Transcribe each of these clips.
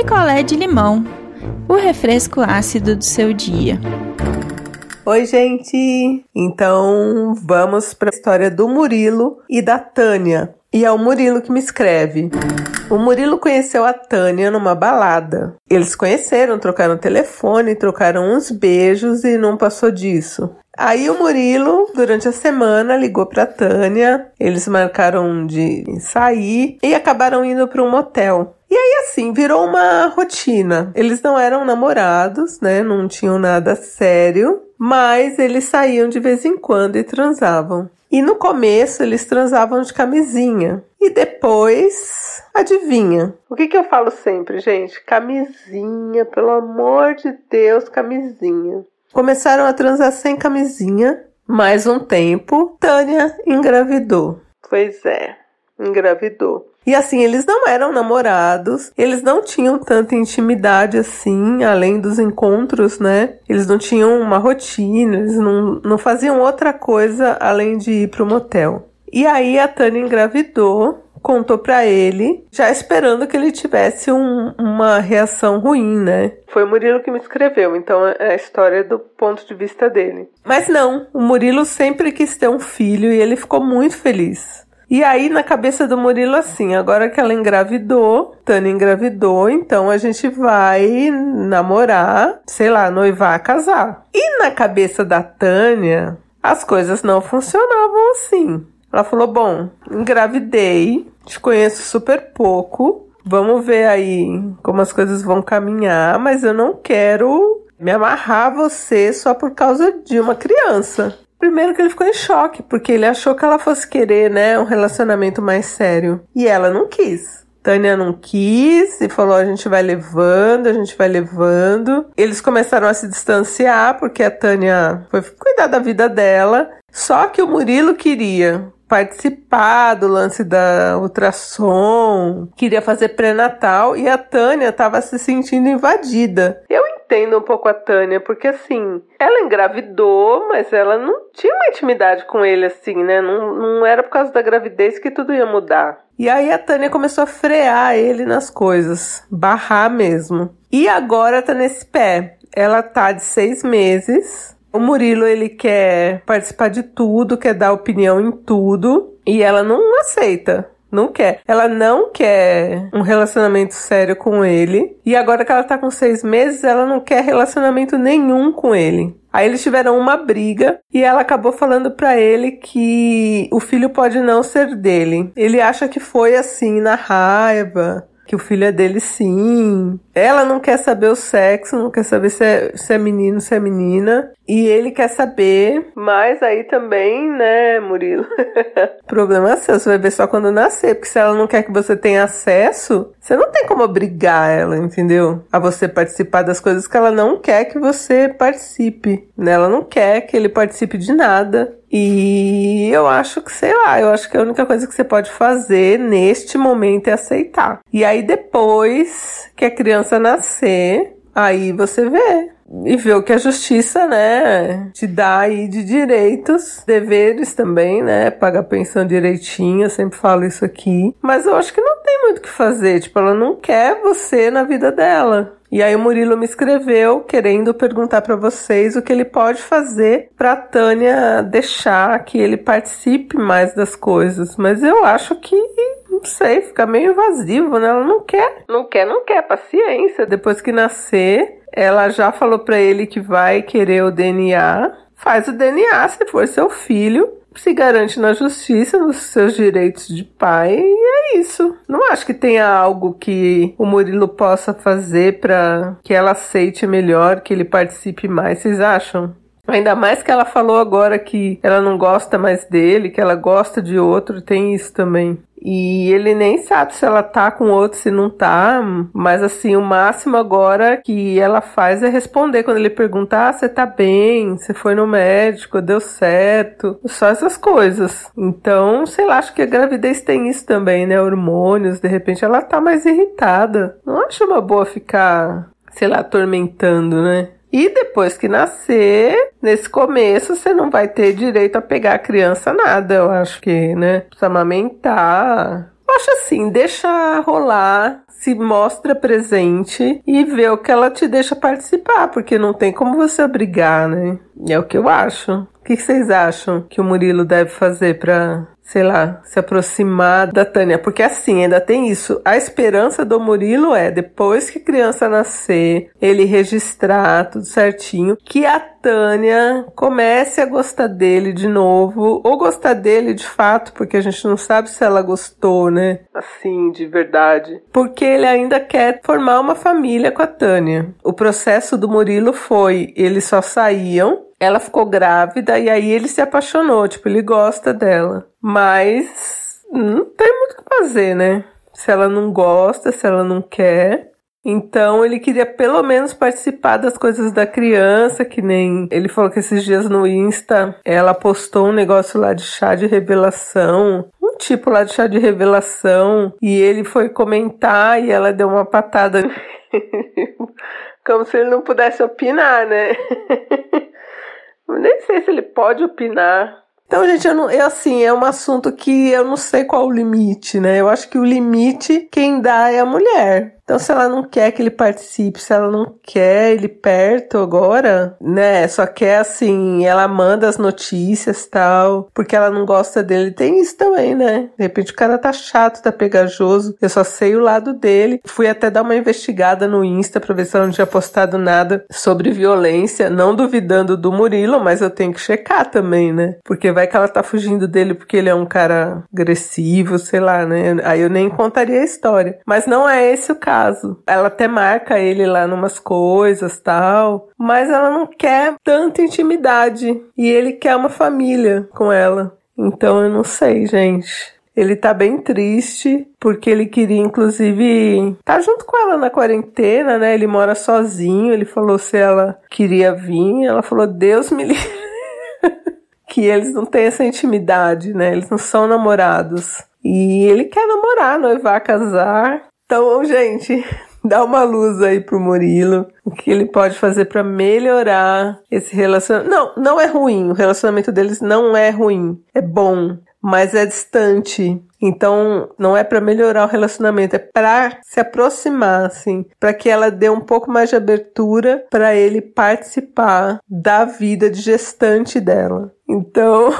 picolé de limão, o refresco ácido do seu dia. Oi, gente! Então vamos para a história do Murilo e da Tânia. E é o Murilo que me escreve. O Murilo conheceu a Tânia numa balada. Eles conheceram, trocaram telefone, trocaram uns beijos e não passou disso. Aí o Murilo, durante a semana, ligou para Tânia. Eles marcaram de sair e acabaram indo para um motel. E assim, virou uma rotina. Eles não eram namorados, né? Não tinham nada sério, mas eles saíam de vez em quando e transavam. E no começo eles transavam de camisinha. E depois, adivinha? O que, que eu falo sempre, gente? Camisinha, pelo amor de Deus, camisinha. Começaram a transar sem camisinha. Mais um tempo, Tânia engravidou. Pois é, engravidou. E assim, eles não eram namorados, eles não tinham tanta intimidade assim, além dos encontros, né? Eles não tinham uma rotina, eles não, não faziam outra coisa além de ir pro motel. E aí a Tânia engravidou, contou para ele, já esperando que ele tivesse um, uma reação ruim, né? Foi o Murilo que me escreveu, então é a história do ponto de vista dele. Mas não, o Murilo sempre quis ter um filho e ele ficou muito feliz. E aí, na cabeça do Murilo, assim, agora que ela engravidou, Tânia engravidou, então a gente vai namorar, sei lá, noivar, casar. E na cabeça da Tânia, as coisas não funcionavam assim. Ela falou: Bom, engravidei, te conheço super pouco, vamos ver aí como as coisas vão caminhar, mas eu não quero me amarrar a você só por causa de uma criança. Primeiro que ele ficou em choque, porque ele achou que ela fosse querer, né, um relacionamento mais sério. E ela não quis. Tânia não quis e falou: a gente vai levando, a gente vai levando. Eles começaram a se distanciar porque a Tânia foi cuidar da vida dela. Só que o Murilo queria participar do lance da ultrassom, queria fazer pré-natal e a Tânia estava se sentindo invadida. Eu entendo um pouco a Tânia, porque assim, ela engravidou, mas ela não tinha uma intimidade com ele assim, né? Não, não era por causa da gravidez que tudo ia mudar. E aí a Tânia começou a frear ele nas coisas, barrar mesmo. E agora tá nesse pé. Ela tá de seis meses. O Murilo ele quer participar de tudo, quer dar opinião em tudo, e ela não aceita. Não quer. Ela não quer um relacionamento sério com ele. E agora que ela tá com seis meses, ela não quer relacionamento nenhum com ele. Aí eles tiveram uma briga e ela acabou falando para ele que o filho pode não ser dele. Ele acha que foi assim na raiva, que o filho é dele sim. Ela não quer saber o sexo, não quer saber se é, se é menino, se é menina. E ele quer saber, mas aí também, né, Murilo? Problema seu, você vai ver só quando nascer, porque se ela não quer que você tenha acesso, você não tem como obrigar ela, entendeu? A você participar das coisas que ela não quer que você participe. Né? Ela não quer que ele participe de nada. E eu acho que, sei lá, eu acho que a única coisa que você pode fazer neste momento é aceitar. E aí depois que a criança nascer, aí você vê e ver o que a justiça, né, te dá aí de direitos, deveres também, né, pagar pensão direitinho, eu sempre falo isso aqui. Mas eu acho que não tem muito o que fazer, tipo, ela não quer você na vida dela. E aí o Murilo me escreveu querendo perguntar para vocês o que ele pode fazer para Tânia deixar que ele participe mais das coisas. Mas eu acho que não sei, fica meio invasivo, né? Ela não quer, não quer, não quer, paciência. Depois que nascer, ela já falou para ele que vai querer o DNA. Faz o DNA se for seu filho se garante na justiça nos seus direitos de pai e é isso. Não acho que tenha algo que o Murilo possa fazer para que ela aceite melhor, que ele participe mais. Vocês acham? Ainda mais que ela falou agora que ela não gosta mais dele, que ela gosta de outro, tem isso também. E ele nem sabe se ela tá com outro, se não tá. Mas assim, o máximo agora que ela faz é responder quando ele pergunta: Ah, você tá bem? Você foi no médico? Deu certo? Só essas coisas. Então, sei lá, acho que a gravidez tem isso também, né? Hormônios, de repente ela tá mais irritada. Não acho uma boa ficar, sei lá, atormentando, né? E depois que nascer, nesse começo, você não vai ter direito a pegar a criança nada. Eu acho que, né? Precisa amamentar. acho assim, deixa rolar, se mostra presente e vê o que ela te deixa participar, porque não tem como você obrigar, né? É o que eu acho. O que vocês acham que o Murilo deve fazer para sei lá, se aproximar da Tânia. Porque assim, ainda tem isso. A esperança do Murilo é, depois que a criança nascer, ele registrar tudo certinho, que a Tânia comece a gostar dele de novo, ou gostar dele de fato, porque a gente não sabe se ela gostou, né? Assim, de verdade. Porque ele ainda quer formar uma família com a Tânia. O processo do Murilo foi: eles só saíam ela ficou grávida e aí ele se apaixonou, tipo, ele gosta dela. Mas não tem muito o que fazer, né? Se ela não gosta, se ela não quer. Então ele queria pelo menos participar das coisas da criança, que nem ele falou que esses dias no Insta ela postou um negócio lá de chá de revelação, um tipo lá de chá de revelação, e ele foi comentar e ela deu uma patada. Como se ele não pudesse opinar, né? nem sei se ele pode opinar. Então, gente, eu não, é assim, é um assunto que eu não sei qual o limite, né? Eu acho que o limite quem dá é a mulher. Então, se ela não quer que ele participe, se ela não quer ele perto agora, né? Só quer assim, ela manda as notícias tal, porque ela não gosta dele. Tem isso também, né? De repente o cara tá chato, tá pegajoso. Eu só sei o lado dele. Fui até dar uma investigada no Insta pra ver se ela não tinha postado nada sobre violência, não duvidando do Murilo, mas eu tenho que checar também, né? Porque vai que ela tá fugindo dele porque ele é um cara agressivo, sei lá, né? Aí eu nem contaria a história. Mas não é esse o caso caso. Ela até marca ele lá numas coisas tal, mas ela não quer tanta intimidade e ele quer uma família com ela. Então eu não sei, gente. Ele tá bem triste, porque ele queria, inclusive, tá junto com ela na quarentena, né? Ele mora sozinho. Ele falou se ela queria vir. Ela falou: Deus me livre. que eles não têm essa intimidade, né? Eles não são namorados. E ele quer namorar, noivar, casar. Então, gente, dá uma luz aí pro Murilo. O que ele pode fazer para melhorar esse relacionamento. Não, não é ruim. O relacionamento deles não é ruim. É bom, mas é distante. Então, não é para melhorar o relacionamento, é para se aproximar, assim, para que ela dê um pouco mais de abertura para ele participar da vida de gestante dela. Então,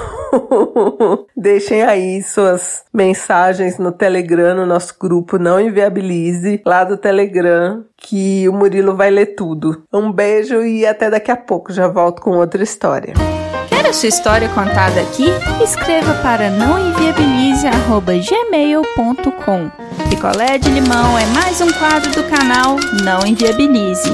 deixem aí suas mensagens no Telegram, no nosso grupo Não Inviabilize, lá do Telegram, que o Murilo vai ler tudo. Um beijo e até daqui a pouco. Já volto com outra história. Quer a sua história contada aqui? Escreva para nãoenviabilize.gmail.com Picolé de limão é mais um quadro do canal Não Enviabilize.